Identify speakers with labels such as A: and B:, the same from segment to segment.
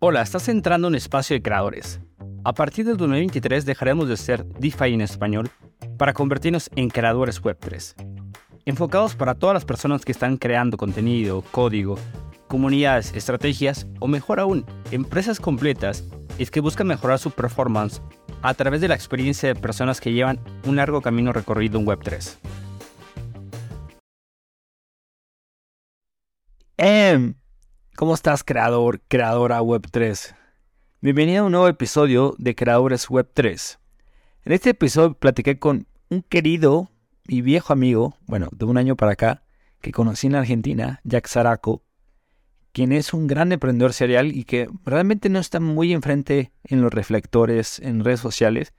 A: Hola, estás entrando en espacio de creadores. A partir del 2023 dejaremos de ser DeFi en español para convertirnos en creadores Web3. Enfocados para todas las personas que están creando contenido, código, comunidades, estrategias o mejor aún, empresas completas es que buscan mejorar su performance a través de la experiencia de personas que llevan un largo camino recorrido en Web3. Em, ¿Cómo estás, creador, creadora Web3? Bienvenido a un nuevo episodio de Creadores Web3. En este episodio platiqué con un querido y viejo amigo, bueno, de un año para acá, que conocí en Argentina, Jack Zaraco, quien es un gran emprendedor serial y que realmente no está muy enfrente en los reflectores en redes sociales,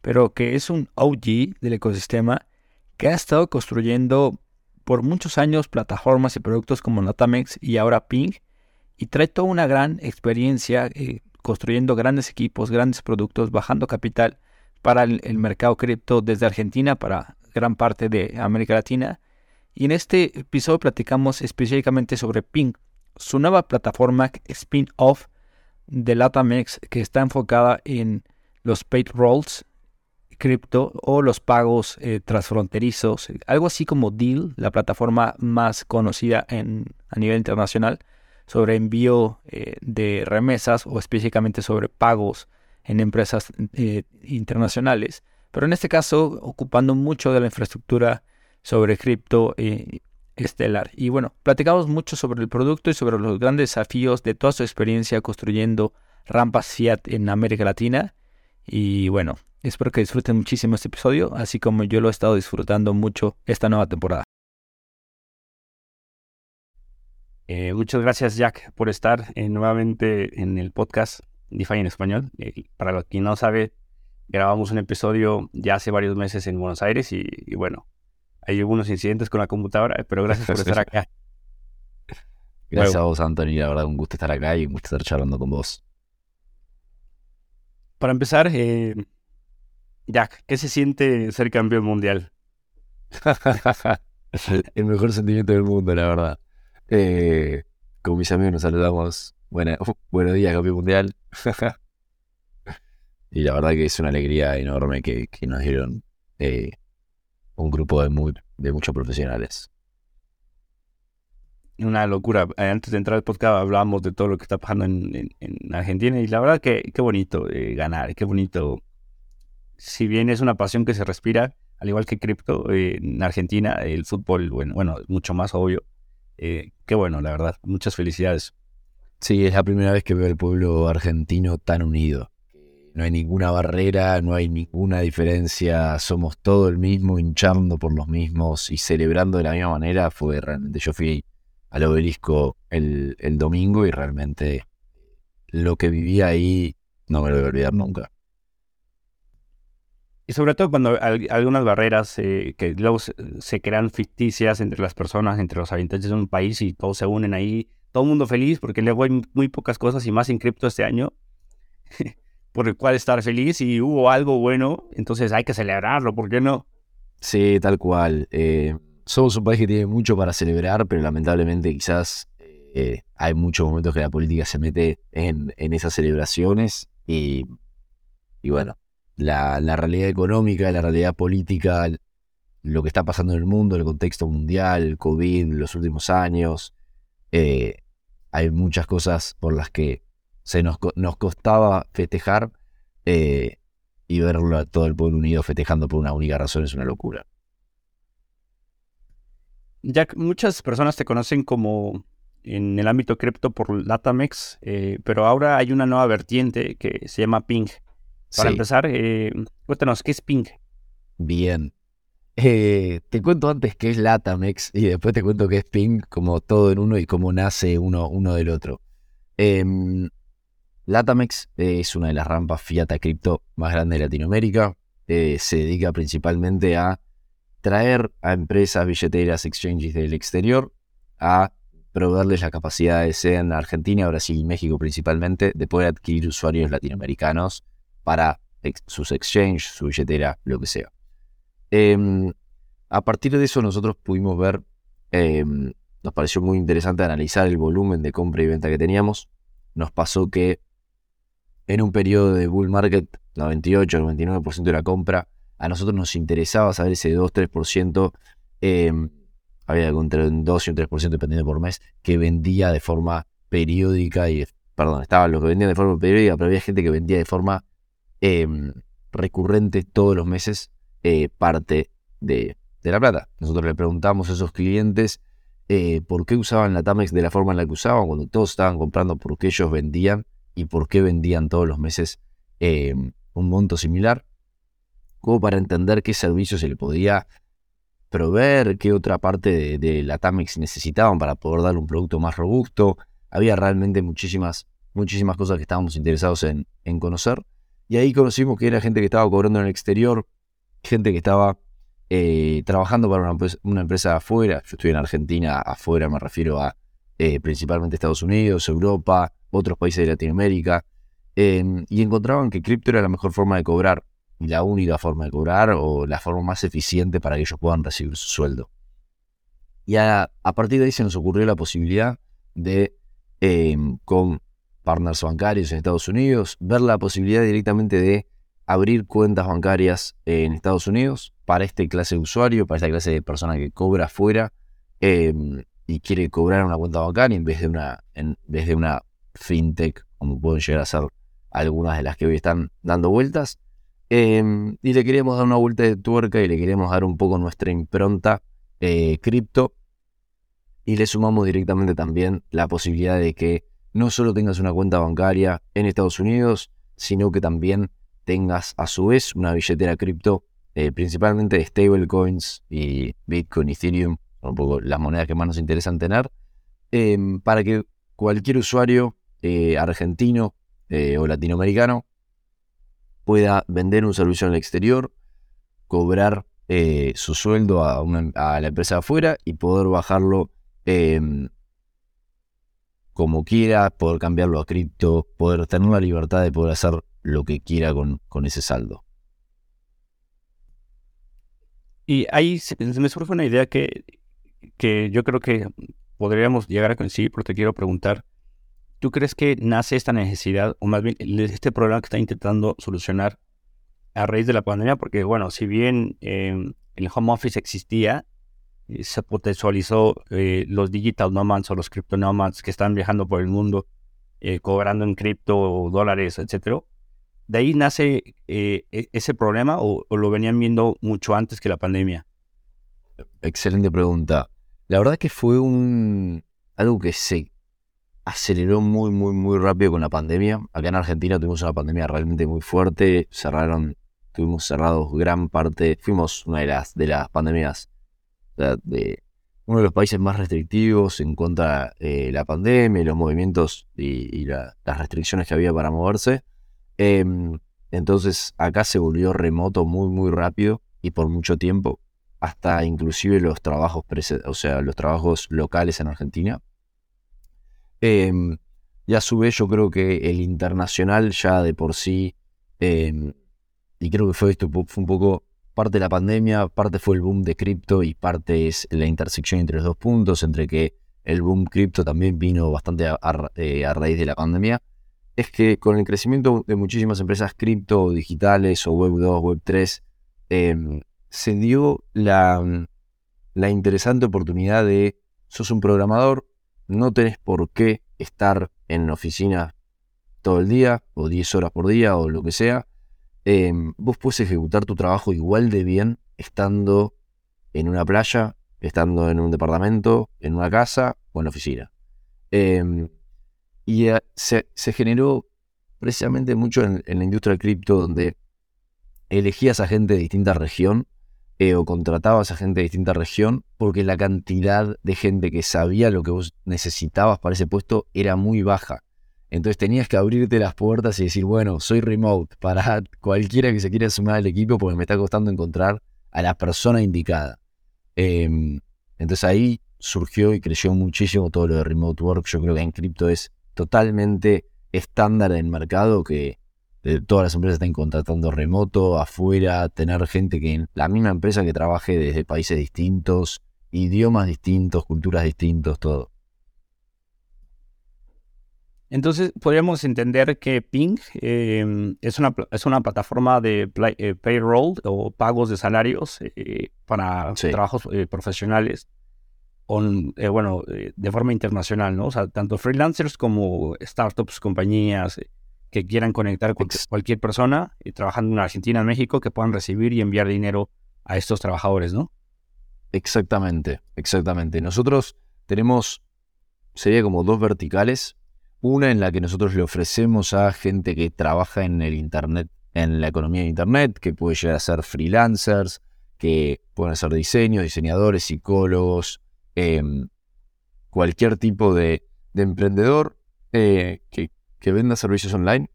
A: pero que es un OG del ecosistema que ha estado construyendo por muchos años plataformas y productos como Natamex y ahora Ping, y trae toda una gran experiencia eh, construyendo grandes equipos, grandes productos, bajando capital para el, mercado cripto desde Argentina para gran parte de América Latina. Y en este episodio platicamos específicamente sobre Ping, su nueva plataforma spin-off de LataMex que está enfocada en los payrolls cripto o los pagos eh, transfronterizos, algo así como Deal, la plataforma más conocida en, a nivel internacional sobre envío eh, de remesas o específicamente sobre pagos en empresas eh, internacionales, pero en este caso ocupando mucho de la infraestructura sobre cripto eh, estelar. Y bueno, platicamos mucho sobre el producto y sobre los grandes desafíos de toda su experiencia construyendo rampas Fiat en América Latina. Y bueno, espero que disfruten muchísimo este episodio, así como yo lo he estado disfrutando mucho esta nueva temporada. Eh, muchas gracias, Jack, por estar eh, nuevamente en el podcast DeFi en español. Eh, para quien no sabe, grabamos un episodio ya hace varios meses en Buenos Aires y, bueno, hay algunos incidentes con la computadora, pero gracias por estar acá.
B: Gracias a vos, Anthony. La verdad, un gusto estar acá y un gusto estar charlando con vos.
A: Para empezar, Jack, ¿qué se siente ser campeón mundial?
B: el mejor sentimiento del mundo, la verdad. Eh, con mis amigos nos saludamos. Buena, buenos días, campeón mundial. y la verdad que es una alegría enorme que, nos dieron eh, un grupo de, muy, de muchos profesionales.
A: Una locura. Eh, antes de entrar al podcast hablábamos de todo lo que está pasando en, Argentina y la verdad que qué bonito ganar, qué bonito. Si bien es una pasión que se respira, al igual que cripto, en Argentina el fútbol, bueno, bueno, mucho más obvio, eh, qué bueno, la verdad. Muchas felicidades.
B: Sí, es la primera vez que veo al pueblo argentino tan unido. No hay ninguna barrera, no hay ninguna diferencia, somos todo el mismo, hinchando por los mismos y celebrando de la misma manera. Fue realmente, yo fui al obelisco el, el domingo y realmente lo que viví ahí no me lo voy a olvidar nunca.
A: Sobre todo cuando hay algunas barreras eh, que luego se, crean ficticias entre las personas, entre los habitantes de un país y todos se unen ahí, todo el mundo feliz porque luego hay muy pocas cosas y más en cripto este año por el cual estar feliz y hubo algo bueno, entonces hay que celebrarlo, ¿por qué no?
B: Sí, tal cual. Eh, somos un país que tiene mucho para celebrar, pero lamentablemente quizás eh, hay muchos momentos que la política se mete en, en esas celebraciones y, y bueno, la, realidad económica, la realidad política, lo que está pasando en el mundo, el contexto mundial, el COVID, los últimos años. Eh, hay muchas cosas por las que se nos, nos costaba festejar eh, y verlo a todo el pueblo unido festejando por una única razón es una locura.
A: Jack, muchas personas te conocen como en el ámbito cripto por Latamex, eh, pero ahora hay una nueva vertiente que se llama Ping. Para empezar, eh, cuéntanos, ¿qué es Ping?
B: Bien. Eh, te cuento antes qué es Latamex y después te cuento qué es Ping, como todo en uno y cómo nace uno, uno del otro. Em, Latamex es una de las rampas fiat a cripto más grandes de Latinoamérica. Eh, se dedica principalmente a traer a empresas, billeteras, exchanges del exterior a proveerles la capacidad de ser en Argentina, Brasil y México principalmente, de poder adquirir usuarios latinoamericanos para sus exchanges, su billetera, lo que sea. Em, a partir de eso nosotros pudimos ver, em, nos pareció muy interesante analizar el volumen de compra y venta que teníamos nos pasó que en un periodo de bull market, 98 o 99% de la compra, a nosotros nos interesaba saber ese 2-3%, eh, había entre un 2 y un 3% dependiendo por mes, que vendía de forma periódica y, perdón, estaban los que vendían de forma periódica, pero había gente que vendía de forma em, recurrente todos los meses eh, parte de, la plata. Nosotros le preguntamos a esos clientes eh, por qué usaban la Tamex de la forma en la que usaban, cuando todos estaban comprando, por qué ellos vendían y por qué vendían todos los meses em, un monto similar, como para entender qué servicio se le podía proveer, qué otra parte de, la Tamex necesitaban para poder dar un producto más robusto. Había realmente muchísimas, muchísimas cosas que estábamos interesados en, en conocer. Y ahí conocimos que era gente que estaba cobrando en el exterior, gente que estaba eh, trabajando para una, empresa afuera. Yo estoy en Argentina, afuera me refiero a eh, principalmente Estados Unidos, Europa, otros países de Latinoamérica. Em, y encontraban que cripto era la mejor forma de cobrar y la única forma de cobrar o la forma más eficiente para que ellos puedan recibir su sueldo. Y a, partir de ahí se nos ocurrió la posibilidad de, em, con partners bancarios en Estados Unidos, ver la posibilidad directamente de abrir cuentas bancarias en Estados Unidos para esta clase de usuario, para esta clase de persona que cobra afuera em, y quiere cobrar una cuenta bancaria en vez de una, en vez de una fintech, como pueden llegar a ser algunas de las que hoy están dando vueltas. Em, y le queríamos dar una vuelta de tuerca y le queríamos dar un poco nuestra impronta eh, cripto. Y le sumamos directamente también la posibilidad de que no solo tengas una cuenta bancaria en Estados Unidos, sino que también tengas a su vez una billetera cripto, eh, principalmente de stablecoins y Bitcoin, Ethereum, un poco las monedas que más nos interesan tener, em, para que cualquier usuario eh, argentino o latinoamericano pueda vender un servicio en el exterior, cobrar eh, su sueldo a, la empresa afuera y poder bajarlo em, como quiera, poder cambiarlo a cripto, poder tener la libertad de poder hacer lo que quiera con, con ese saldo.
A: Y ahí se, me surge una idea que, que yo creo que podríamos llegar a coincidir, pero te quiero preguntar. ¿Tú crees que nace esta necesidad, o más bien este problema que está intentando solucionar a raíz de la pandemia? Porque, bueno, si bien em, el home office existía, eh, se potencializó eh, los digital nomads o los crypto nomads que están viajando por el mundo, eh, cobrando en cripto, dólares, etcétera. ¿De ahí nace e, ese problema o, o, lo venían viendo mucho antes que la pandemia?
B: Excelente pregunta. La verdad que fue un algo que se aceleró muy, muy, muy rápido con la pandemia. Acá en Argentina tuvimos una pandemia realmente muy fuerte. Cerraron, tuvimos cerrados gran parte. Fuimos una de las, de las pandemias de uno de los países más restrictivos en contra de la pandemia y los movimientos y, las restricciones que había para moverse. Em, entonces acá se volvió remoto muy, muy rápido y por mucho tiempo. Hasta inclusive los trabajos, o sea, los trabajos locales en Argentina Em, y a su vez yo creo que el internacional ya de por sí, em, y creo que fue esto, fue un poco parte de la pandemia, parte fue el boom de cripto y parte es la intersección entre los dos puntos, entre que el boom cripto también vino bastante a, eh, raíz de la pandemia, es que con el crecimiento de muchísimas empresas cripto digitales o Web 2, Web 3, em, se dio la, la interesante oportunidad de, sos un programador, no tenés por qué estar en la oficina todo el día, o 10 horas por día, o lo que sea. Em, vos puedes ejecutar tu trabajo igual de bien estando en una playa, estando en un departamento, en una casa o en la oficina. Em, y eh, se, generó precisamente mucho en, la industria del cripto, donde elegías a gente de distinta región eh, o contratabas a gente de distinta región, porque la cantidad de gente que sabía lo que vos necesitabas para ese puesto era muy baja. Entonces tenías que abrirte las puertas y decir, bueno, soy remote para cualquiera que se quiera sumar al equipo porque me está costando encontrar a la persona indicada. Em, entonces ahí surgió y creció muchísimo todo lo de remote work. Yo creo que en cripto es totalmente estándar en el mercado que todas las empresas están contratando remoto, afuera, tener gente que en la misma empresa que trabaje desde países distintos, idiomas distintos, culturas distintos, todo.
A: Entonces, podríamos entender que Ping em, es, una, es una plataforma de eh, payroll o pagos de salarios eh, para trabajos eh, profesionales, bueno, de forma internacional, ¿no? O sea, tanto freelancers como startups, compañías que quieran conectar con cualquier persona trabajando en Argentina, en México, que puedan recibir y enviar dinero a estos trabajadores, ¿no?
B: Exactamente, exactamente. Nosotros tenemos, sería como dos verticales una en la que nosotros le ofrecemos a gente que trabaja en el Internet, en la economía de Internet, que puede llegar a ser freelancers, que pueden hacer diseños, diseñadores, psicólogos, em, cualquier tipo de, emprendedor eh, que, venda servicios online.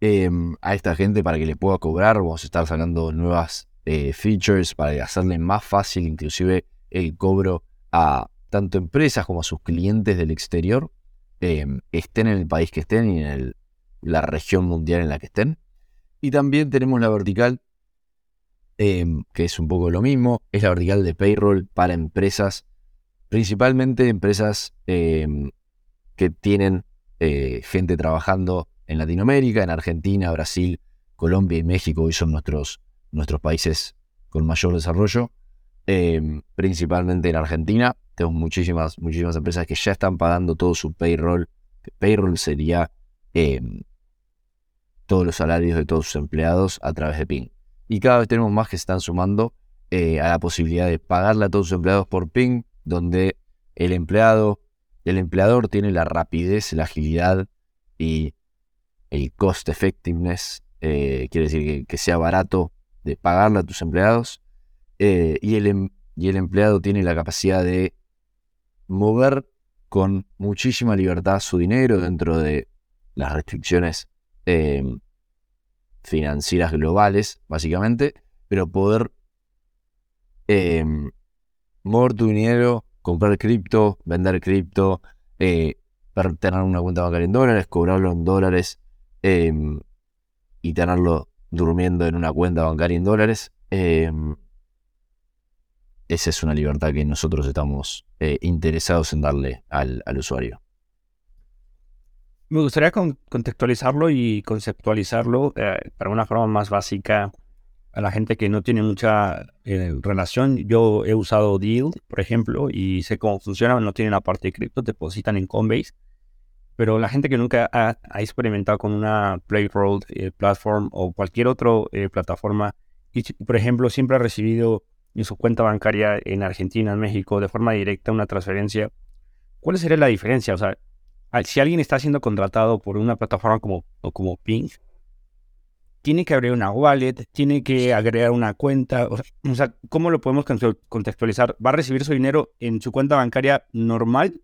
B: Em, a esta gente para que le pueda cobrar, vamos a estar sacando nuevas eh, features para hacerle más fácil inclusive el cobro a tanto empresas como a sus clientes del exterior Em, estén en el país que estén y en la región mundial en la que estén. Y también tenemos la vertical, em, que es un poco lo mismo, es la vertical de payroll para empresas, principalmente empresas em, que tienen eh, gente trabajando en Latinoamérica, en Argentina, Brasil, Colombia y México, hoy son nuestros, nuestros países con mayor desarrollo, principalmente en Argentina, tenemos muchísimas, muchísimas empresas que ya están pagando todo su payroll. Payroll sería em, todos los salarios de todos sus empleados a través de Ping. Y cada vez tenemos más que se están sumando eh, a la posibilidad de pagarle a todos sus empleados por Ping, donde el empleado, el empleador tiene la rapidez, la agilidad y el cost effectiveness, eh, quiere decir que, sea barato de pagarle a tus empleados, eh, y, el, em, y el empleado tiene la capacidad de mover con muchísima libertad su dinero dentro de las restricciones em, financieras globales, básicamente, pero poder em, mover tu dinero, comprar cripto, vender cripto, eh, tener una cuenta bancaria en dólares, cobrarlo en dólares em, y tenerlo durmiendo en una cuenta bancaria en dólares esa es una libertad que nosotros estamos eh, interesados en darle al, usuario.
A: Me gustaría contextualizarlo y conceptualizarlo eh, para una forma más básica a la gente que no tiene mucha eh, relación. Yo he usado Deal, por ejemplo, y sé cómo funciona. No tienen la parte de cripto, depositan en Coinbase. Pero la gente que nunca ha, experimentado con una Playroll platform o cualquier otra plataforma, por ejemplo, siempre ha recibido en su cuenta bancaria en Argentina, en México, de forma directa una transferencia, ¿cuál sería la diferencia? O sea, si alguien está siendo contratado por una plataforma como, como Ping, tiene que abrir una wallet, tiene que agregar una cuenta, o sea, ¿cómo lo podemos contextualizar? ¿Va a recibir su dinero en su cuenta bancaria normal?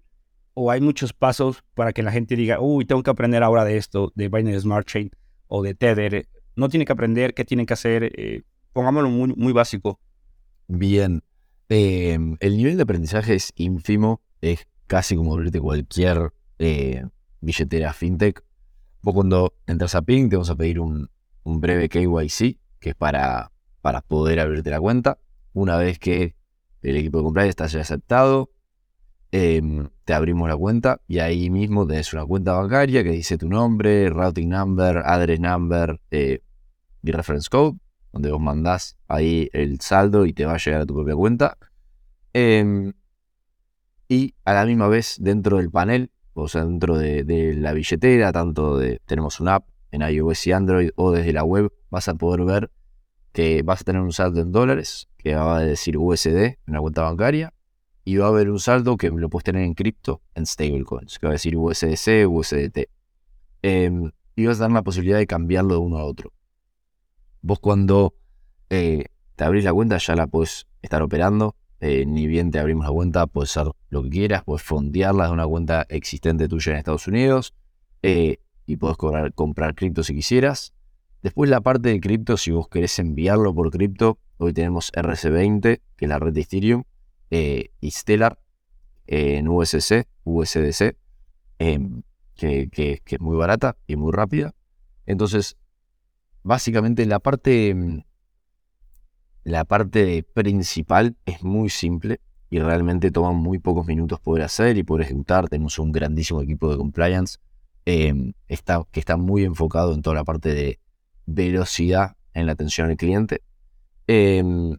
A: ¿O hay muchos pasos para que la gente diga, uy, tengo que aprender ahora de esto, de Binance Smart Chain o de Tether? No tiene que aprender, ¿qué tiene que hacer? Eh, pongámoslo muy básico.
B: Bien. Em, el nivel de aprendizaje es ínfimo, es casi como abrirte cualquier eh, billetera fintech. Vos cuando entras a Ping te vamos a pedir un, breve KYC, que es para, para poder abrirte la cuenta. Una vez que el equipo de compliance está ya aceptado, em, te abrimos la cuenta y ahí mismo tenés una cuenta bancaria que dice tu nombre, routing number, address number eh, y reference code donde vos mandás ahí el saldo y te va a llegar a tu propia cuenta. Em, y a la misma vez dentro del panel, o sea, dentro de, la billetera, tanto de, tenemos una app en iOS y Android o desde la web, vas a poder ver que vas a tener un saldo en dólares, que va a decir USD en una cuenta bancaria, y va a haber un saldo que lo puedes tener en cripto, en stablecoins, que va a decir USDC, USDT. Em, y vas a tener la posibilidad de cambiarlo de uno a otro. Vos cuando eh, te abrís la cuenta ya la puedes estar operando. Eh, ni bien te abrimos la cuenta, puedes hacer lo que quieras, puedes fondearla de una cuenta existente tuya en Estados Unidos eh, y puedes comprar cripto si quisieras. Después la parte de cripto, si vos querés enviarlo por cripto, hoy tenemos RC20, que es la red de Ethereum, y Stellar en USC, USDC, em, que, es muy barata y muy rápida. Entonces, básicamente la parte, mm, la parte principal es muy simple. y realmente toma muy pocos minutos poder hacer y poder ejecutar. Tenemos un grandísimo equipo de compliance em, está, que está muy enfocado en toda la parte de velocidad en la atención al cliente. Em,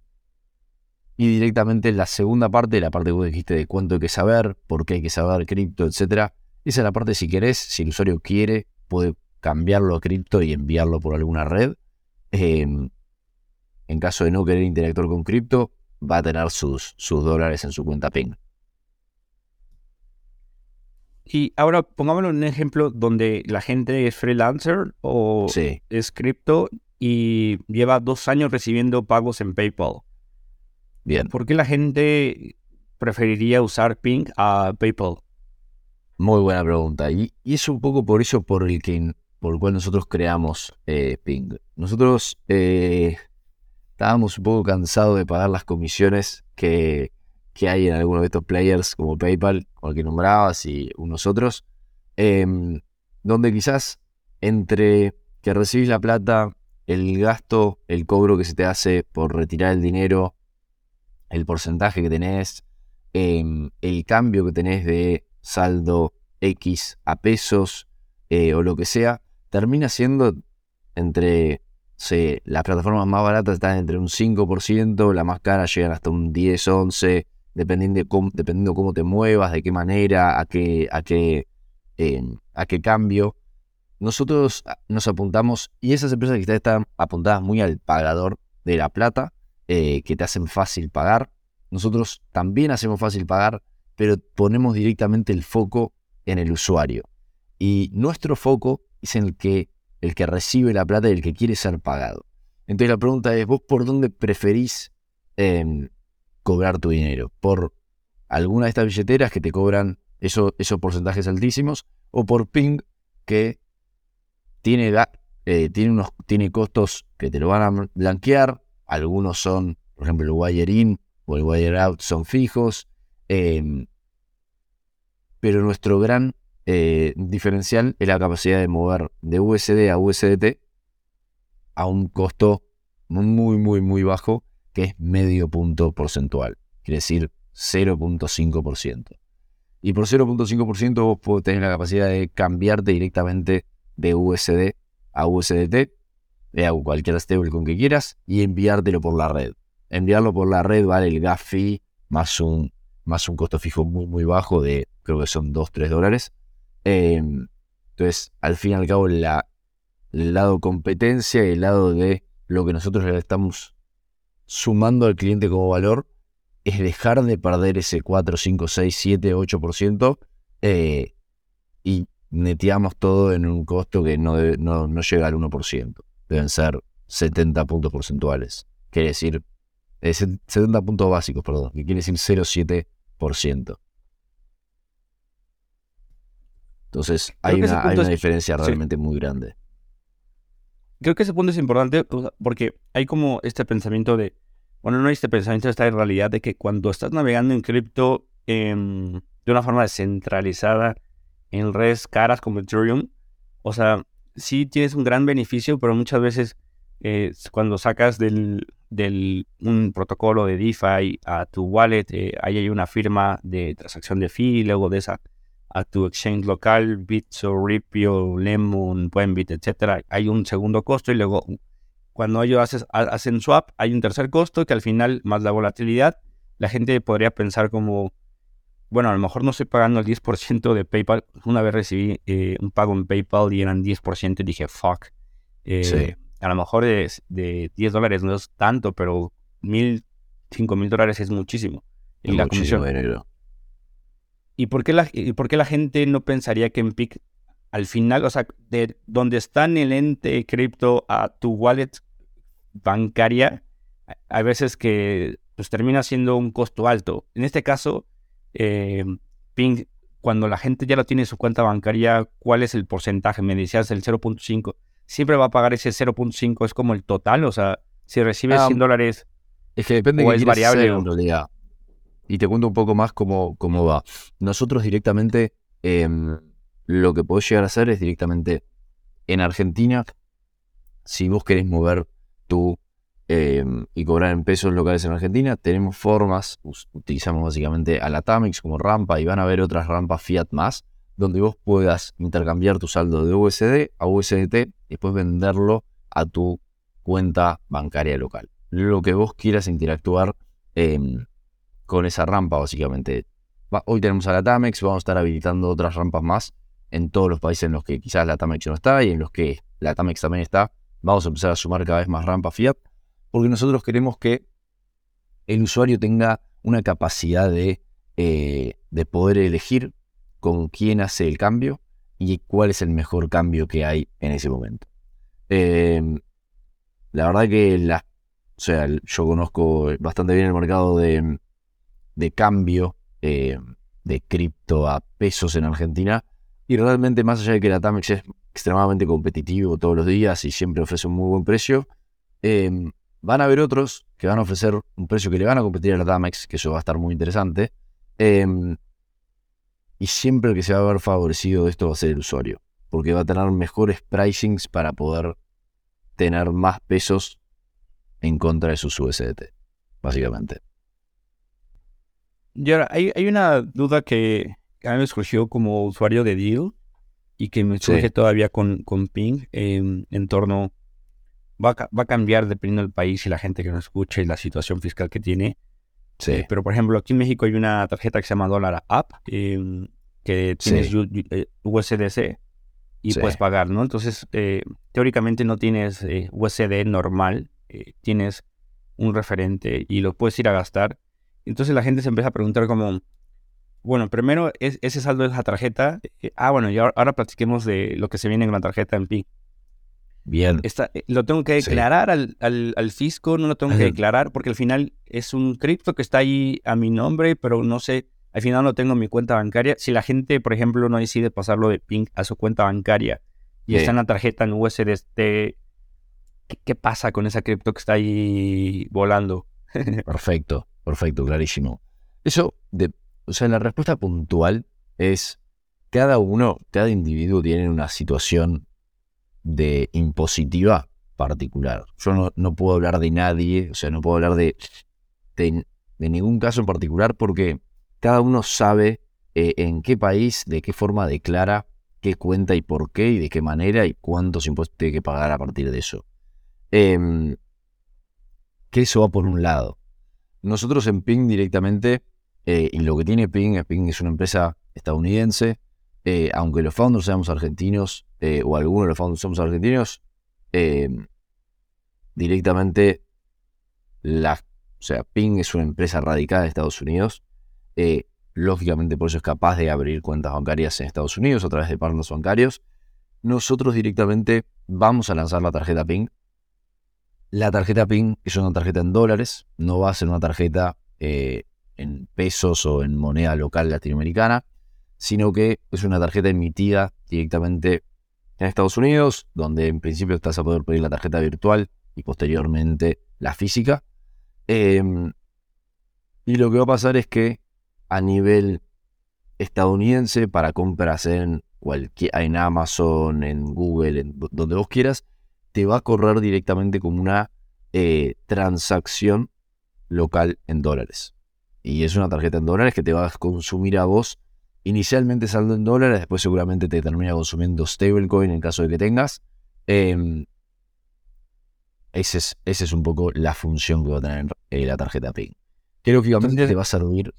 B: y directamente la segunda parte, la parte que vos dijiste de cuánto hay que saber, por qué hay que saber cripto, etc. Esa es la parte si querés, si el usuario quiere, puede cambiarlo a cripto y enviarlo por alguna red. Em, en caso de no querer interactuar con cripto, va a tener sus, sus dólares en su cuenta Ping.
A: Y ahora pongámoslo en un ejemplo donde la gente es freelancer o es cripto y lleva dos años recibiendo pagos en PayPal.
B: Bien.
A: ¿Por qué la gente preferiría usar Ping a PayPal?
B: Muy buena pregunta. Y, es un poco por eso por el que por el cual nosotros creamos eh, Ping. Nosotros eh, estábamos un poco cansados de pagar las comisiones que, hay en algunos de estos players como PayPal, o el que nombrabas y unos otros, em, donde quizás entre que recibís la plata, el gasto, el cobro que se te hace por retirar el dinero, el porcentaje que tenés, em, el cambio que tenés de saldo X a pesos eh, o lo que sea, termina siendo entre Las plataformas más baratas están entre un 5%, la más cara llegan hasta un 10, 11, dependiendo de cómo, dependiendo cómo te muevas, de qué manera, a qué, a qué, em, a qué cambio. Nosotros ah, nos apuntamos, y esas empresas que están apuntadas muy al pagador de la plata, eh, que te hacen fácil pagar. Nosotros también hacemos fácil pagar, pero ponemos directamente el foco en el usuario. Y nuestro foco es en el que el que recibe la plata y el que quiere ser pagado. Entonces la pregunta es, ¿vos por dónde preferís em, cobrar tu dinero? ¿Por alguna de estas billeteras que te cobran esos porcentajes altísimos? ¿O por Ping que tiene, eh, tiene, unos, tiene costos que te lo van a blanquear? Algunos son, por ejemplo, el wire in o el wire out son fijos. Em, pero nuestro gran eh, diferencial es la capacidad de mover de USD a USDT a un costo muy, muy, muy bajo, que es medio punto porcentual, quiere decir 0.5%. Y por 0.5% vos tener la capacidad de cambiarte directamente de USD a USDT, de cualquier stablecoin que quieras, y enviártelo por la red. Enviarlo por la red vale el gas fee más un, más un costo fijo muy, muy bajo de, creo que son 2-3 dólares. Em, entonces, al fin y al cabo, la, el lado competencia y el lado de lo que nosotros le estamos sumando al cliente como valor es dejar de perder ese 4, 5, 6, 7, 8% y neteamos todo en un costo que no, no, llega al 1%. Deben ser 70 puntos porcentuales. Quiere decir, 70 puntos básicos, perdón, que quiere decir 0,7%. Entonces hay una, diferencia realmente muy grande.
A: Creo que ese punto es importante porque hay como este pensamiento de, bueno, no hay este pensamiento, esta realidad de que cuando estás navegando en cripto em, de una forma descentralizada en redes caras como Ethereum, o sea, sí tienes un gran beneficio, pero muchas veces eh, cuando sacas del, del, un protocolo de DeFi a tu wallet, eh, ahí hay una firma de transacción de fee, luego de esa a tu exchange local, Bitso, Ripio, Lemon, Buenbit, etcétera, hay un segundo costo y luego cuando ellos haces, hacen swap hay un tercer costo que al final más la volatilidad, la gente podría pensar como, bueno, a lo mejor no estoy pagando el 10% de PayPal. Una vez recibí eh, un pago en PayPal y eran 10% y dije, fuck. Eh, a lo mejor de, de 10 dólares no es tanto, pero mil, cinco mil dólares es muchísimo.
B: Y la comisión. Dinero.
A: ¿Y por qué la, y por qué la gente no pensaría que en PIC al final, o sea, de donde está en el ente cripto a tu wallet bancaria, hay veces que pues termina siendo un costo alto. En este caso, eh, Ping, cuando la gente ya lo tiene en su cuenta bancaria, ¿cuál es el porcentaje? Me decías el 0.5. Siempre va a pagar ese 0.5, es como el total, o sea, si recibes 100 dólares.
B: Es que depende o es variable. en realidad y te cuento un poco más cómo, cómo va. Nosotros directamente, em, lo que podés llegar a hacer es directamente en Argentina, si vos querés mover tu em, y cobrar en pesos locales en Argentina, tenemos formas, utilizamos básicamente a la como rampa y van a haber otras rampas Fiat más, donde vos puedas intercambiar tu saldo de USD a USDT y después venderlo a tu cuenta bancaria local. Lo que vos quieras interactuar em, con esa rampa, básicamente. hoy tenemos a la Tamex, vamos a estar habilitando otras rampas más en todos los países en los que quizás la Tamex no está y en los que la Tamex también está. Vamos a empezar a sumar cada vez más rampas Fiat, porque nosotros queremos que el usuario tenga una capacidad de, eh, de poder elegir con quién hace el cambio y cuál es el mejor cambio que hay en ese momento. Em, la verdad que la, o sea, yo conozco bastante bien el mercado de, de cambio em, de cripto a pesos en Argentina y realmente más allá de que la Tamex es extremadamente competitivo todos los días y siempre ofrece un muy buen precio, em, van a haber otros que van a ofrecer un precio que le van a competir a la Tamex, que eso va a estar muy interesante. Y siempre el que se va a ver favorecido de esto va a ser el usuario, porque va a tener mejores pricings para poder tener más pesos en contra de sus USDT, básicamente.
A: Y ahora, hay, una duda que a mí me surgió como usuario de Deal y que me surge todavía con, con Ping en torno, va a, va a cambiar dependiendo del país y la gente que nos escuche y la situación fiscal que tiene. Sí. Eh, pero, por ejemplo, aquí en México hay una tarjeta que se llama Dólar App, em, que tienes USDC eh, y puedes pagar, ¿no? Entonces, eh, teóricamente no tienes USD normal, tienes un referente y lo puedes ir a gastar. Entonces la gente se empieza a preguntar como, bueno, primero es, ese saldo de la tarjeta. ah, bueno, y ahora, platiquemos de lo que se viene en la tarjeta en PIN.
B: Bien.
A: Eh, lo tengo que declarar al, al, fisco, no lo tengo que declarar, porque al final es un cripto que está ahí a mi nombre, pero no sé, al final no tengo mi cuenta bancaria. Si la gente, por ejemplo, no decide pasarlo de PIN a su cuenta bancaria y está en la tarjeta en USDT, ¿qué, ¿qué, pasa con esa cripto que está ahí volando?
B: perfecto, perfecto, clarísimo. Eso, de, o sea, la respuesta puntual es cada uno, cada individuo tiene una situación de impositiva particular. Yo no, puedo hablar de nadie, o sea, no puedo hablar de, de, ningún caso en particular porque cada uno sabe eh, en qué país, de qué forma declara, qué cuenta y por qué y de qué manera y cuántos impuestos tiene que pagar a partir de eso. Em, que eso va por un lado. Nosotros en Ping directamente, eh, y lo que tiene Ping, Ping es una empresa estadounidense, eh, aunque los founders seamos argentinos, eh, o algunos de los founders somos argentinos, em, directamente la, o sea, Ping es una empresa radicada en Estados Unidos. Eh, lógicamente por eso es capaz de abrir cuentas bancarias en Estados Unidos a través de partners bancarios. Nosotros directamente vamos a lanzar la tarjeta Ping. La tarjeta Ping es una tarjeta en dólares, no va a ser una tarjeta en pesos o en moneda local latinoamericana sino que es una tarjeta emitida directamente en Estados Unidos, donde en principio estás a poder pedir la tarjeta virtual y posteriormente la física. Em, y lo que va a pasar es que a nivel estadounidense, para compras en, en Amazon, en Google, en donde vos quieras, te va a correr directamente como una eh, transacción local en dólares. Y es una tarjeta en dólares que te va a consumir a vos Inicialmente saldo en dólares, después seguramente te termina consumiendo stablecoin en caso de que tengas. Eh, esa es, ese es un poco la función que va a tener eh, la tarjeta PIN. Que lógicamente te va a servir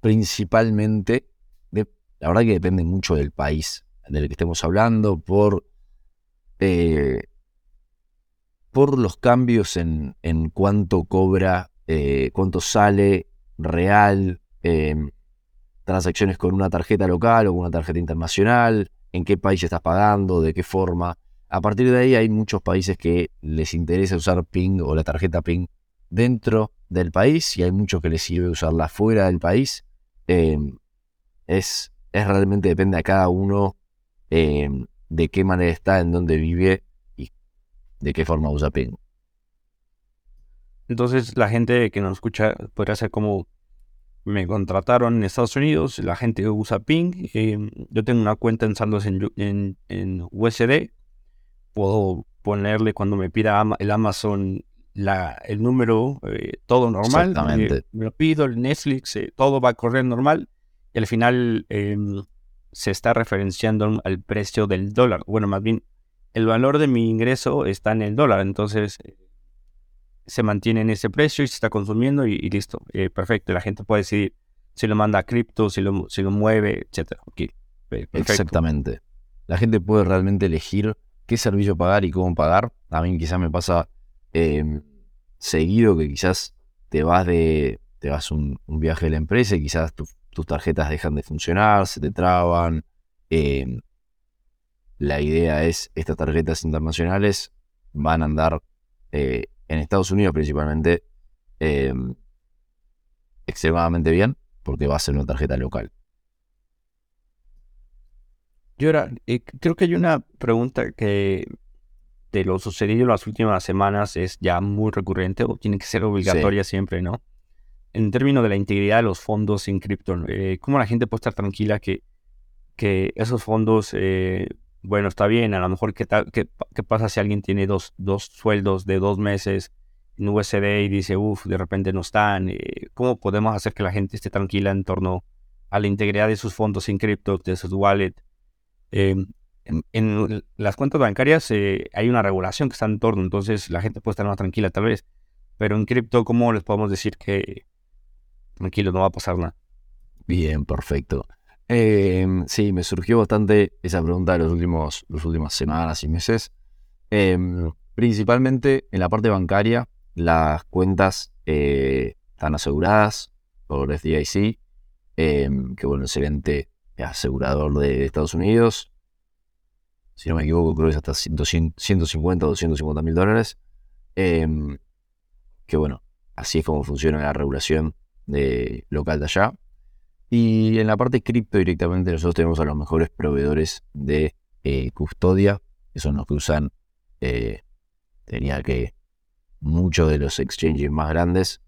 B: principalmente, de, la verdad que depende mucho del país del que estemos hablando, por, eh, por los cambios en, en cuánto cobra, eh, cuánto sale real transacciones con una tarjeta local o con una tarjeta internacional, en qué país estás pagando, de qué forma. A partir de ahí hay muchos países que les interesa usar PIN o la tarjeta PIN dentro del país y hay muchos que les sirve usarla fuera del país. Em, es, es, realmente depende a cada uno em, de qué manera está, en dónde vive de qué forma usa PIN.
A: Entonces la gente que nos escucha podría ser como me contrataron en Estados Unidos, la gente usa Ping, eh, yo tengo una cuenta en saldos en, USD, puedo ponerle cuando me pida el Amazon la, el número, eh, todo normal.
B: Exactamente.
A: me lo pido, el Netflix, todo va a correr normal. Y al final em, se está referenciando al precio del dólar. Bueno, más bien, el valor de mi ingreso está en el dólar. Entonces, se mantiene en ese precio y se está consumiendo y, listo. perfecto. La gente puede decidir si lo manda a cripto, si lo, si lo mueve, etc.
B: Exactamente. La gente puede realmente elegir qué servicio pagar y cómo pagar. A mí quizás me pasa em, seguido que quizás te vas de te vas un, viaje de la empresa y quizás tus tarjetas dejan de funcionar, se te traban. Em, la idea es, estas tarjetas internacionales van a andar eh, en Estados Unidos principalmente em, extremadamente bien porque va a ser una tarjeta local.
A: Yo ahora, eh, creo que hay una pregunta que de lo sucedido en las últimas semanas es ya muy recurrente o tiene que ser obligatoria siempre, ¿no? En términos de la integridad de los fondos en cripto, eh, ¿cómo la gente puede estar tranquila que, que esos fondos, eh, bueno, está bien, a lo mejor, ¿qué, pasa si alguien tiene dos, dos sueldos de dos meses en USD y dice, uff, de repente no están. Eh, ¿Cómo podemos hacer que la gente esté tranquila en torno a la integridad de sus fondos en cripto, de sus wallets? Em, en, las cuentas bancarias eh, hay una regulación que está en torno, entonces la gente puede estar más tranquila tal vez. Pero en cripto, ¿cómo les podemos decir que tranquilo, no va a pasar nada?
B: Bien, perfecto. Em, sí, me surgió bastante esa pregunta de los últimos, las últimas semanas y meses. Em, principalmente en la parte bancaria, las cuentas eh, están aseguradas por FDIC, em, que bueno, excelente asegurador de Estados Unidos. Si no me equivoco, creo que es hasta 150 o 250 mil dólares. Que bueno, así es como funciona la regulación local de allá. Y en la parte cripto directamente nosotros tenemos a los mejores proveedores de eh, custodia, que son los que usan, eh, tenía que muchos de los exchanges más grandes,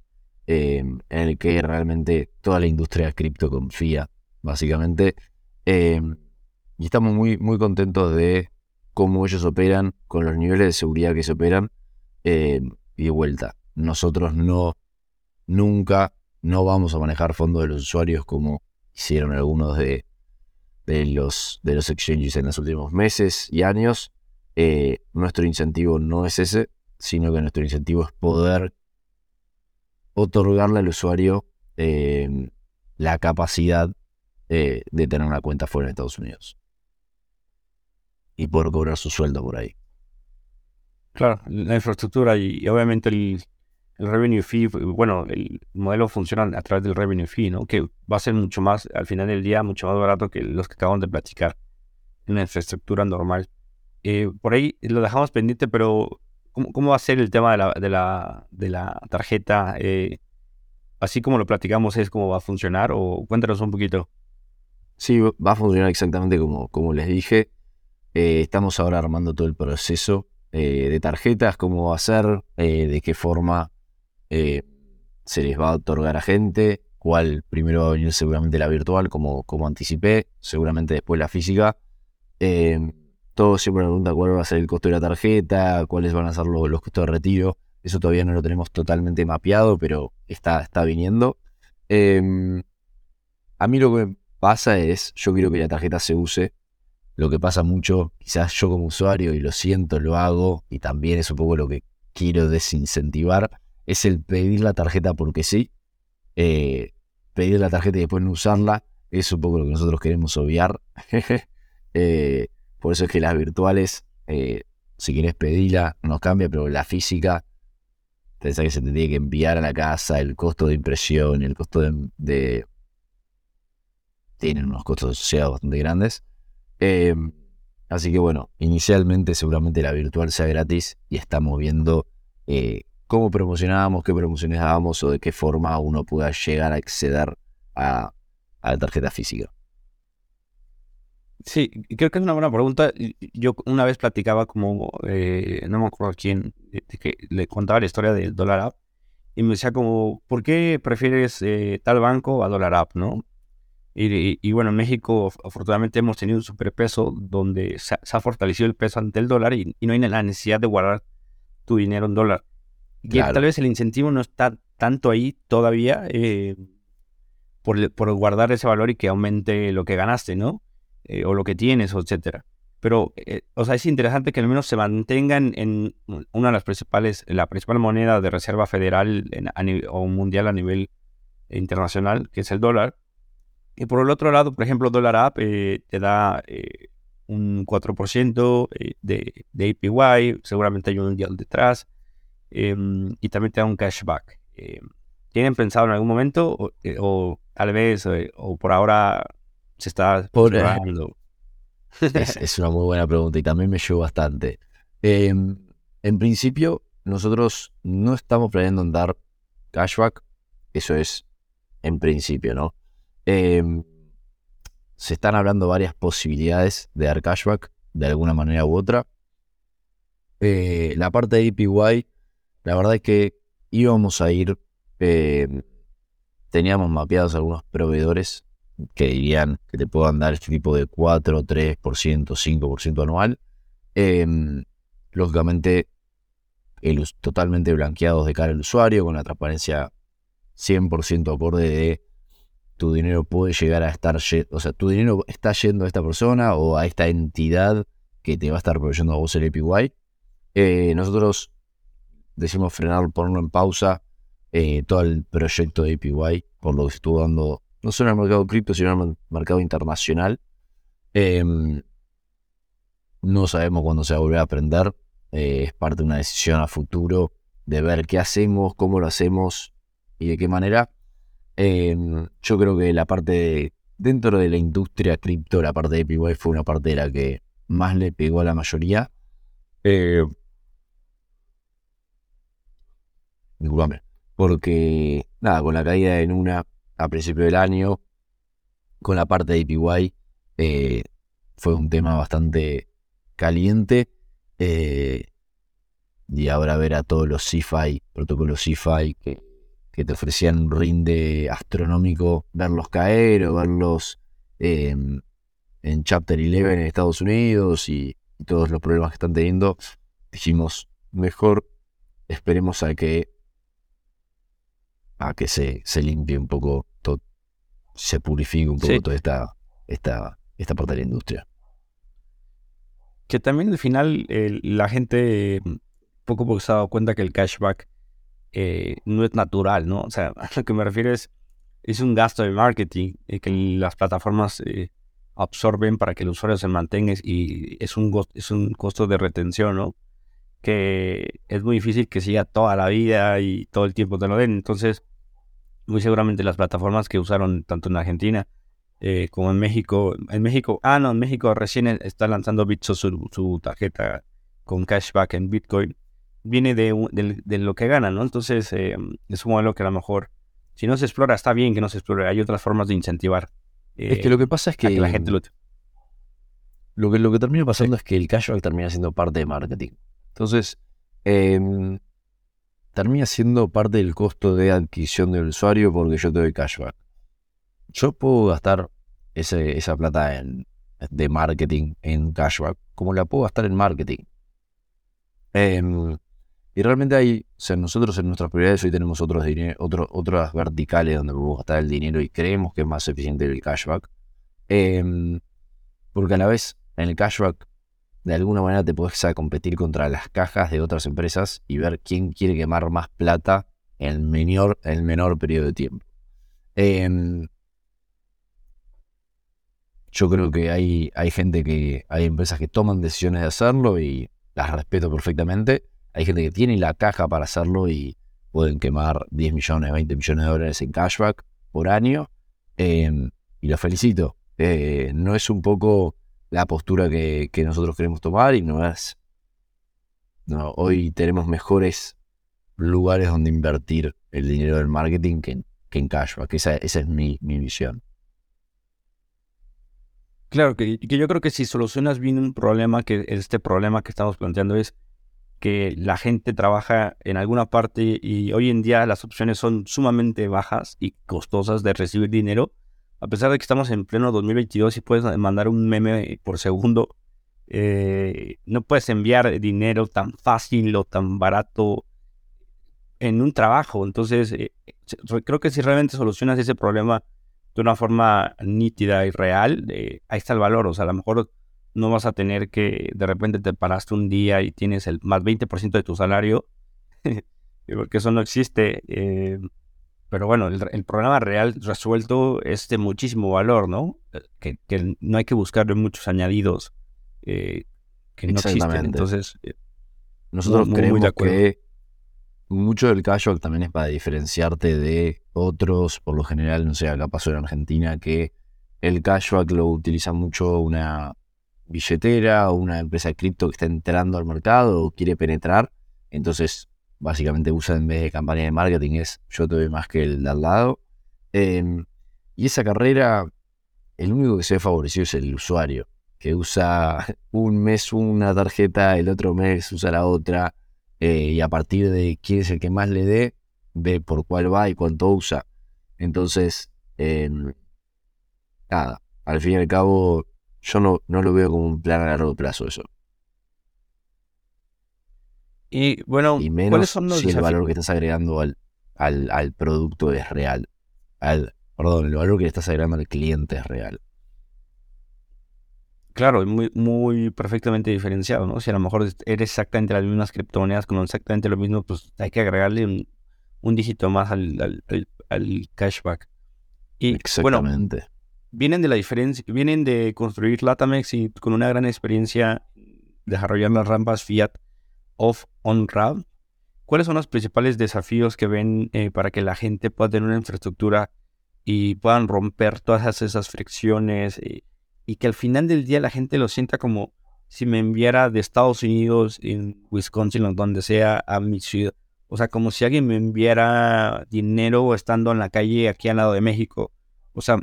B: em, en el que realmente toda la industria cripto confía, básicamente. Y estamos muy, muy contentos de cómo ellos operan, con los niveles de seguridad que se operan. Y de vuelta, nosotros no, nunca, no vamos a manejar fondos de los usuarios como hicieron algunos de, los, exchanges en los últimos meses y años. Eh, nuestro incentivo no es ese, sino que nuestro incentivo es poder otorgarle al usuario eh, la capacidad eh, de tener una cuenta fuera de Estados Unidos y poder cobrar su sueldo por ahí.
A: Claro, la infraestructura y, obviamente el, revenue fee, bueno, el modelo funciona a través del revenue fee, ¿no? Que va a ser mucho más, al final del día, mucho más barato que los que acabamos de platicar en la infraestructura normal. Eh, por ahí lo dejamos pendiente, pero ¿Cómo, va a ser el tema de la, de la, de la tarjeta? Eh, así como lo platicamos, ¿es cómo va a funcionar? O cuéntanos un poquito.
B: Sí, va a funcionar exactamente como, como les dije. Eh, estamos ahora armando todo el proceso eh, de tarjetas, cómo va a ser, de qué forma se les va a otorgar a gente, cuál primero va a venir seguramente la virtual, como, como anticipé, seguramente después la física. Todos siempre me preguntan cuál va a ser el costo de la tarjeta, cuáles van a ser los, costos de retiro. Eso todavía no lo tenemos totalmente mapeado, pero está, está viniendo. Em, a mí lo que me pasa es, yo quiero que la tarjeta se use. Lo que pasa mucho, quizás yo como usuario, y lo siento, lo hago, y también es un poco lo que quiero desincentivar, es el pedir la tarjeta porque sí. Eh, pedir la tarjeta y después no usarla, es un poco lo que nosotros queremos obviar. eh, por eso es que las virtuales, eh, si quieres pedirla, no cambia, pero la física, pensás que se te tiene que enviar a la casa, el costo de impresión, el costo de... tienen unos costos asociados bastante grandes. Em, así que bueno, inicialmente seguramente la virtual sea gratis y estamos viendo cómo promocionábamos, qué promociones dábamos o de qué forma uno pueda llegar a acceder a la tarjeta física.
A: Sí, creo que es una buena pregunta. Yo una vez platicaba como, eh, no me acuerdo quién, le contaba la historia del Dollar App y me decía como, ¿por qué prefieres eh, tal banco a Dollar App, no? Y, bueno, en México afortunadamente hemos tenido un superpeso donde se, ha fortalecido el peso ante el dólar y, no hay la necesidad de guardar tu dinero en dólar. Y tal vez el incentivo no está tanto ahí todavía eh, por, por, guardar ese valor y que aumente lo que ganaste, ¿no? Eh, o lo que tienes, etcétera. Pero, eh, o sea, es interesante que al menos se mantengan en una de las principales, la principal moneda de reserva federal o mundial a nivel internacional, que es el dólar. Y por el otro lado, por ejemplo, Dollar App te da un 4% de, de APY, seguramente hay un deal detrás. Em, y también te da un cashback. Em, ¿Tienen pensado en algún momento o, eh, tal vez eh, o por ahora se está por,
B: es, es, una muy buena pregunta y también me llevó bastante. Em, en principio, nosotros no estamos planeando en dar cashback. Eso es en principio, ¿no? se están hablando varias posibilidades de dar cashback de alguna manera u otra. Eh, la parte de APY la verdad es que íbamos a ir, eh, teníamos mapeados algunos proveedores que dirían que te puedan dar este tipo de 4, 3%, 5% anual. Em, lógicamente, el, totalmente blanqueados de cara al usuario, con la transparencia 100% acorde de tu dinero puede llegar a estar, o sea, tu dinero está yendo a esta persona o a esta entidad que te va a estar proveyendo a vos el APY. Eh, nosotros decimos frenar, ponerlo en pausa eh, todo el proyecto de APY, por lo que estuvo dando, no solo en el mercado cripto, sino en el mercado internacional. Em, no sabemos cuándo se va a volver a aprender. Eh, es parte de una decisión a futuro de ver qué hacemos, cómo lo hacemos y de qué manera. Em, yo creo que la parte dentro de la industria cripto, la parte de APY fue una parte de la que más le pegó a la mayoría. Eh, disculpame. Porque, nada, con la caída en una a principio del año, con la parte de APY, eh, fue un tema bastante caliente. Eh, y ahora ver a todos los CFI, protocolos CFI que, que te ofrecían un rinde astronómico, verlos caer o verlos em, en Chapter 11 en Estados Unidos y todos los problemas que están teniendo, dijimos, mejor esperemos a que a que se, se limpie un poco, todo, se purifique un poco toda esta, esta, esta parte de la industria.
A: Que también al final la gente poco a poco se ha dado cuenta que el cashback eh, no es natural, ¿no? O sea, a lo que me refiero es, es un gasto de marketing eh, que las plataformas eh, absorben para que el usuario se mantenga y es un, es un costo de retención, ¿no? Que es muy difícil que siga toda la vida y todo el tiempo te lo den. Entonces, muy seguramente las plataformas que usaron tanto en Argentina eh, como en México, en México, ah, no, en México recién está lanzando Bitso su, tarjeta con cashback en Bitcoin, viene de, de, lo que gana, ¿no? Entonces, eh, es un modelo que a lo mejor, si no se explora, está bien que no se explore, hay otras formas de incentivar.
B: es que lo que pasa es que,
A: la gente lo...
B: Lo que, lo que termina pasando es que el cashback termina siendo parte de marketing. Entonces, em, termina siendo parte del costo de adquisición del usuario porque yo te doy cashback. Yo puedo gastar esa plata en, de marketing en cashback como la puedo gastar en marketing. Em, y realmente hay, nosotros en nuestras prioridades hoy tenemos otros otras verticales donde podemos gastar el dinero y creemos que es más eficiente el cashback. Em, porque a la vez en el cashback de alguna manera te puedes a competir contra las cajas de otras empresas y ver quién quiere quemar más plata en el menor, el menor periodo de tiempo. Em, yo creo que hay, hay gente que, hay empresas que toman decisiones de hacerlo y las respeto perfectamente. Hay gente que tiene la caja para hacerlo y pueden quemar 10 millones, 20 millones de dólares en cashback por año. Em, y los felicito. Eh, no es un poco la postura que, nosotros queremos tomar y no es... Hoy tenemos mejores lugares donde invertir el dinero del marketing que, que en cashback. Esa, esa es mi, visión.
A: Claro, que, que, yo creo que si solucionas bien un problema, que este problema que estamos planteando es que la gente trabaja en alguna parte y hoy en día las opciones son sumamente bajas y costosas de recibir dinero, a pesar de que estamos en pleno 2022 y puedes mandar un meme por segundo, eh, no puedes enviar dinero tan fácil o tan barato en un trabajo. Entonces, eh, creo que si realmente solucionas ese problema de una forma nítida y real, eh, ahí está el valor. O sea, a lo mejor no vas a tener que de repente te paraste un día y tienes el más 20% de tu salario, porque eso no existe. Eh, pero bueno, el, programa real resuelto es de muchísimo valor, ¿no? Que, no hay que buscarle muchos añadidos que no existen. Entonces,
B: nosotros creemos que mucho del cashback también es para diferenciarte de otros, por lo general, no sé, acá pasó en Argentina, que el cashback lo utiliza mucho una billetera o una empresa de cripto que está entrando al mercado o quiere penetrar. Entonces, básicamente usa en vez de campaña de marketing es yo te doy más que el de al lado. Em, y esa carrera, el único que se ve favorecido es el usuario que usa un mes una tarjeta, el otro mes usa la otra, eh, y a partir de quién es el que más le dé, ve por cuál va y cuánto usa. Entonces, em, nada, al fin y al cabo, yo no, no lo veo como un plan a largo plazo eso.
A: Y bueno,
B: y menos si el valor que estás agregando al, al, al producto es real. Al, perdón, el valor que le estás agregando al cliente es real.
A: Claro, es muy, muy perfectamente diferenciado, ¿no? Si a lo mejor eres exactamente las mismas criptomonedas con exactamente lo mismo, pues hay que agregarle un, dígito más al, cashback. Y
B: Exactamente.
A: vienen de la diferencia, vienen de construir Latamex y con una gran experiencia desarrollar las rampas Fiat off on ramp. ¿Cuáles son los principales desafíos que ven eh, para que la gente pueda tener una infraestructura y puedan romper todas esas fricciones? Y, y que al final del día la gente lo sienta como si me enviara de Estados Unidos, en Wisconsin o donde sea, a mi ciudad. O sea, como si alguien me enviara dinero estando en la calle aquí al lado de México. O sea,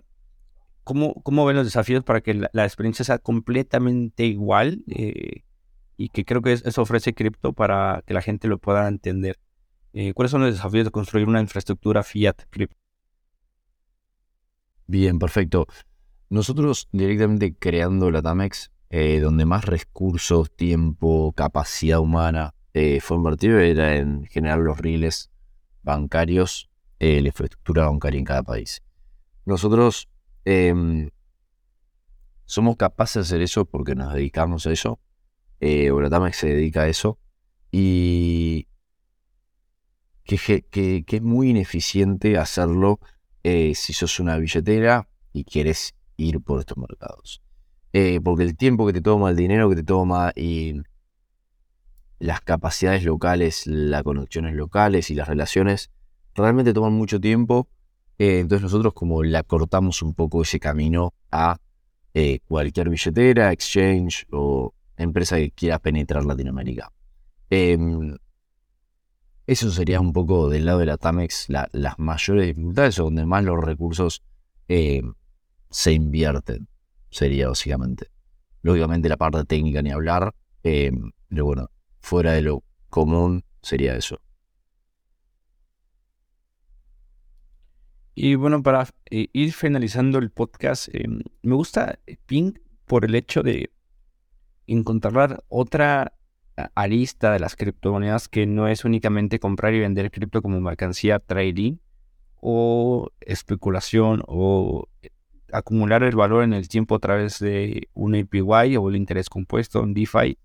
A: ¿cómo, cómo ven los desafíos para que la, experiencia sea completamente igual? Eh, y que creo que eso ofrece cripto para que la gente lo pueda entender. Eh, ¿Cuáles son los desafíos de construir una infraestructura fiat cripto?
B: Bien, perfecto. Nosotros directamente creando la Tamex, eh, donde más recursos, tiempo, capacidad humana eh, fue invertido era en generar los riles bancarios, la infraestructura bancaria en cada país. Nosotros em, somos capaces de hacer eso porque nos dedicamos a eso, la Tamex se dedica a eso, y que, es muy ineficiente hacerlo si sos una billetera y quieres ir por estos mercados. Eh, porque el tiempo que te toma, el dinero que te toma y las capacidades locales, las conexiones locales y las relaciones realmente toman mucho tiempo. Eh, entonces nosotros como le acortamos un poco ese camino a eh, cualquier billetera, exchange o empresa que quiera penetrar Latinoamérica. Em, eso sería un poco del lado de la Tamex las mayores dificultades o donde más los recursos se invierten, sería básicamente. Lógicamente la parte técnica ni hablar, eh, pero bueno, fuera de lo común sería eso.
A: Y bueno, para eh, ir finalizando el podcast, eh, me gusta Pink por el hecho de encontrar otra arista de las criptomonedas que no es únicamente comprar y vender cripto como mercancía trading o especulación o acumular el valor en el tiempo a través de un APY o el interés compuesto en DeFi,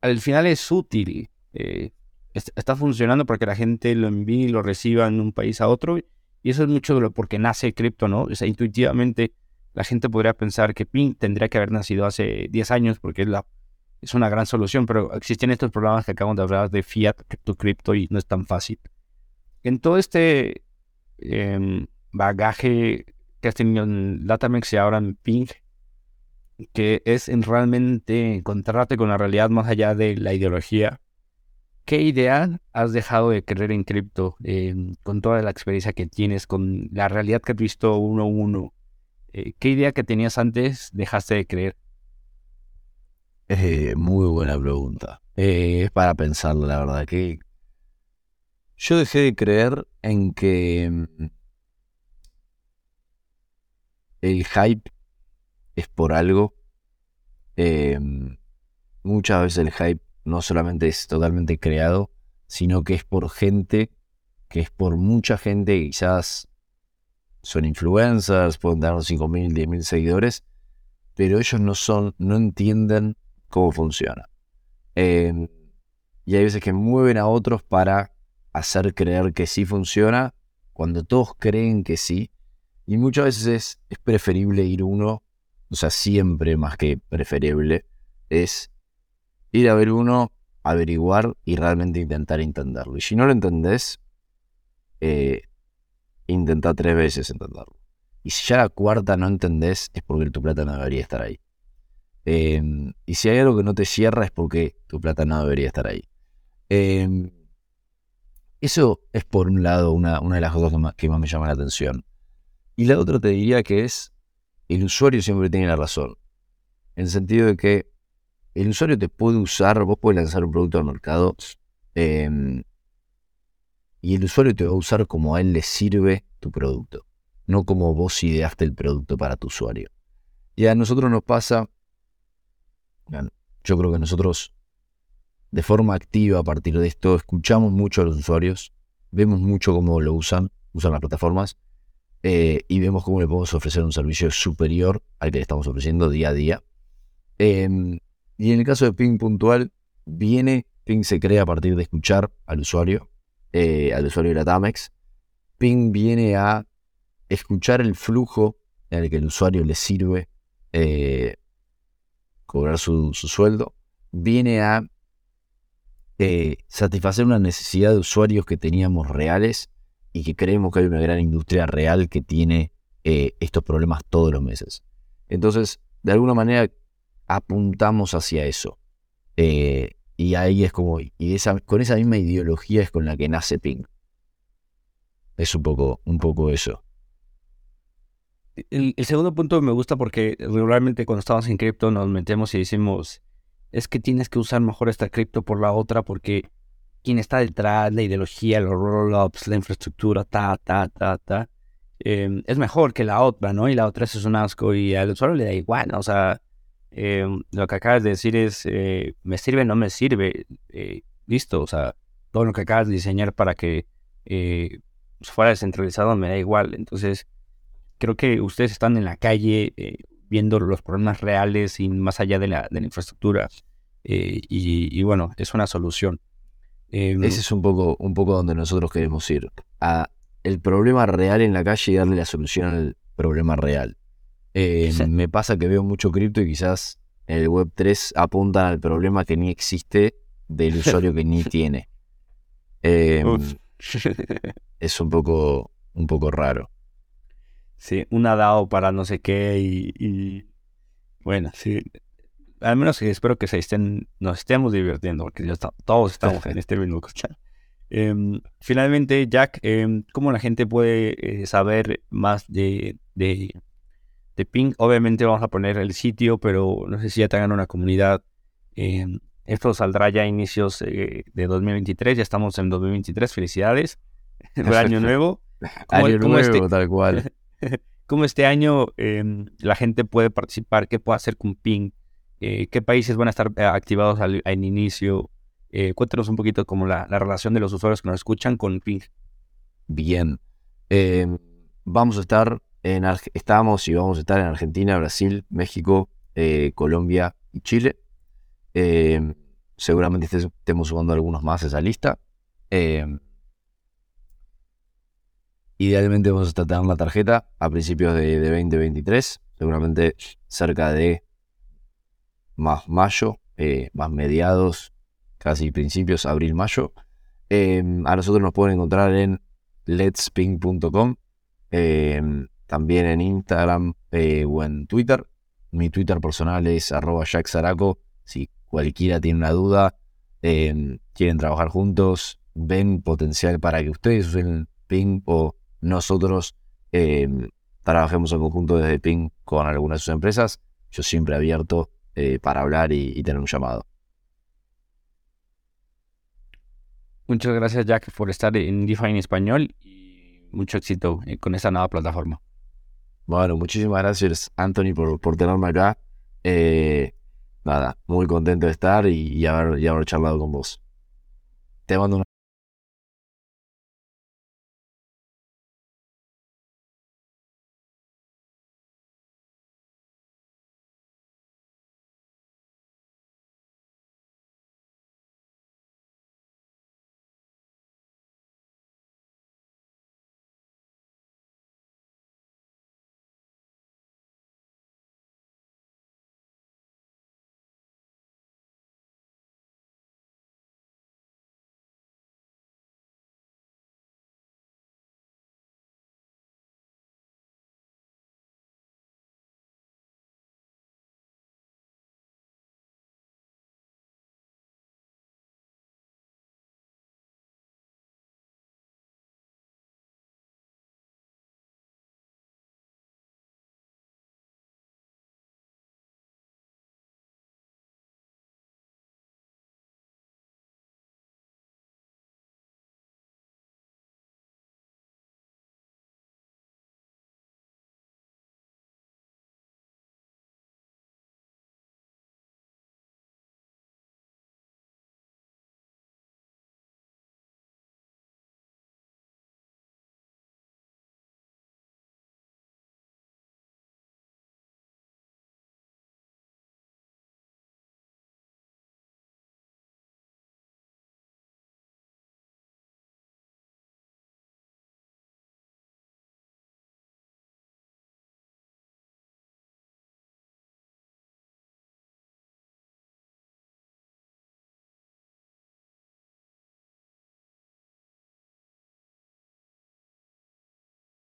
A: al final es útil. Eh, está funcionando para que la gente lo envíe y lo reciba en un país a otro. Y eso es mucho de lo porque nace cripto, ¿no? O sea, intuitivamente la gente podría pensar que Pink tendría que haber nacido hace 10 años porque es, una gran solución, pero existen estos programas que acabamos de hablar de fiat, cripto, cripto y no es tan fácil. En todo este em, bagaje que has tenido en Datamex y ahora en Ping, que es en realmente encontrarte con la realidad más allá de la ideología. ¿Qué idea has dejado de creer en cripto con toda la experiencia que tienes, con la realidad que has visto uno a uno? Eh, ¿Qué idea que tenías antes dejaste de creer?
B: Eh, muy buena pregunta. Eh, es para pensarlo, la verdad. Que yo dejé de creer en que mm, el hype es por algo. Muchas veces el hype no solamente es totalmente creado, sino que es por gente, que es por mucha gente quizás son influencers, pueden tener 5.000, 10.000 seguidores, pero ellos no son, no entienden cómo funciona. Em, y hay veces que mueven a otros para hacer creer que sí funciona, cuando todos creen que sí. Y muchas veces es, es preferible ir uno, o sea, siempre más que preferible, es ir a ver uno, averiguar y realmente intentar entenderlo. Y si no lo entendés, eh, intenta tres veces entenderlo. Y si ya la cuarta no entendés, es porque tu plata no debería estar ahí. Em, y si hay algo que no te cierra, es porque tu plata no debería estar ahí. Em, eso es por un lado una, de las cosas que más, me llama la atención. Y la otra te diría que es, el usuario siempre tiene la razón. En el sentido de que el usuario te puede usar, vos puedes lanzar un producto al mercado em, y el usuario te va a usar como a él le sirve tu producto no como vos ideaste el producto para tu usuario. Y a nosotros nos pasa, yo creo que nosotros de forma activa a partir de esto escuchamos mucho a los usuarios, vemos mucho cómo lo usan, usan las plataformas eh, y vemos cómo le podemos ofrecer un servicio superior al que le estamos ofreciendo día a día. Em, y en el caso de Ping puntual, viene, Ping se crea a partir de escuchar al usuario, eh, al usuario de la Tamex. Ping viene a escuchar el flujo en el que el usuario le sirve eh, cobrar su, sueldo, viene a eh, satisfacer una necesidad de usuarios que teníamos reales y que creemos que hay una gran industria real que tiene estos problemas todos los meses. Entonces, de alguna manera, apuntamos hacia eso. Y ahí es como, y esa, con esa misma ideología es con la que nace Ping. Es un poco, un poco eso.
A: El, segundo punto me gusta porque regularmente cuando estamos en cripto nos metemos y decimos, es que tienes que usar mejor esta cripto por la otra porque quien está detrás, la ideología, los rollups, la infraestructura, ta, ta, ta, ta, em, es mejor que la otra, ¿no? Y la otra es un asco y al usuario le da igual, o sea, em, lo que acabas de decir es, eh, me sirve, no me sirve, eh, listo, o sea, todo lo que acabas de diseñar para que eh, fuera descentralizado me da igual, entonces creo que ustedes están en la calle viendo los problemas reales y más allá de la, infraestructura. Eh, y, bueno, es una solución.
B: Em, Ese es un poco, un poco donde nosotros queremos ir. A el problema real en la calle y darle la solución al problema real. Eh, me pasa que veo mucho cripto y quizás en el Web 3 apuntan al problema que ni existe del usuario que ni tiene. Em, es un poco, un poco raro.
A: Sí, una DAO para no sé qué y, bueno, sí. Al menos espero que se estén, nos estemos divirtiendo, porque ya todos estamos en este mismo eh, finalmente, Jack, em, ¿cómo la gente puede eh, saber más de, de, de, Ping? Obviamente vamos a poner el sitio, pero no sé si ya tengan una comunidad. Em, esto saldrá ya a inicios eh, de 2023, ya estamos en 2023, felicidades. El año nuevo.
B: año nuevo, este tal cual.
A: cómo este año em, la gente puede participar, qué puede hacer con Ping, eh, qué países van a estar eh, activados al, inicio. Eh, cuéntanos un poquito como la, relación de los usuarios que nos escuchan con Ping.
B: Bien. Em, vamos a estar en estamos y vamos a estar en Argentina, Brasil, México, Colombia y Chile. Em, seguramente estemos sumando algunos más a esa lista. Idealmente vamos a estar la tarjeta a principios de, 2023, seguramente cerca de más mayo, eh, más mediados, casi principios, abril-mayo. Em, a nosotros nos pueden encontrar en letsping.com, em, también en Instagram eh, o en Twitter. Mi Twitter personal es arroba jacksaraco. Si cualquiera tiene una duda, em, quieren trabajar juntos, ven potencial para que ustedes usen Ping o nosotros em, trabajemos en conjunto desde Ping con algunas de sus empresas. Yo siempre abierto eh, para hablar y, tener un llamado.
A: Muchas gracias, Jack, por estar en DeFi en español y mucho éxito eh, con esta nueva plataforma.
B: Bueno, muchísimas gracias, Anthony, por, por tenerme acá. Eh, nada, muy contento de estar y, haber, y haber charlado con vos. Te mando un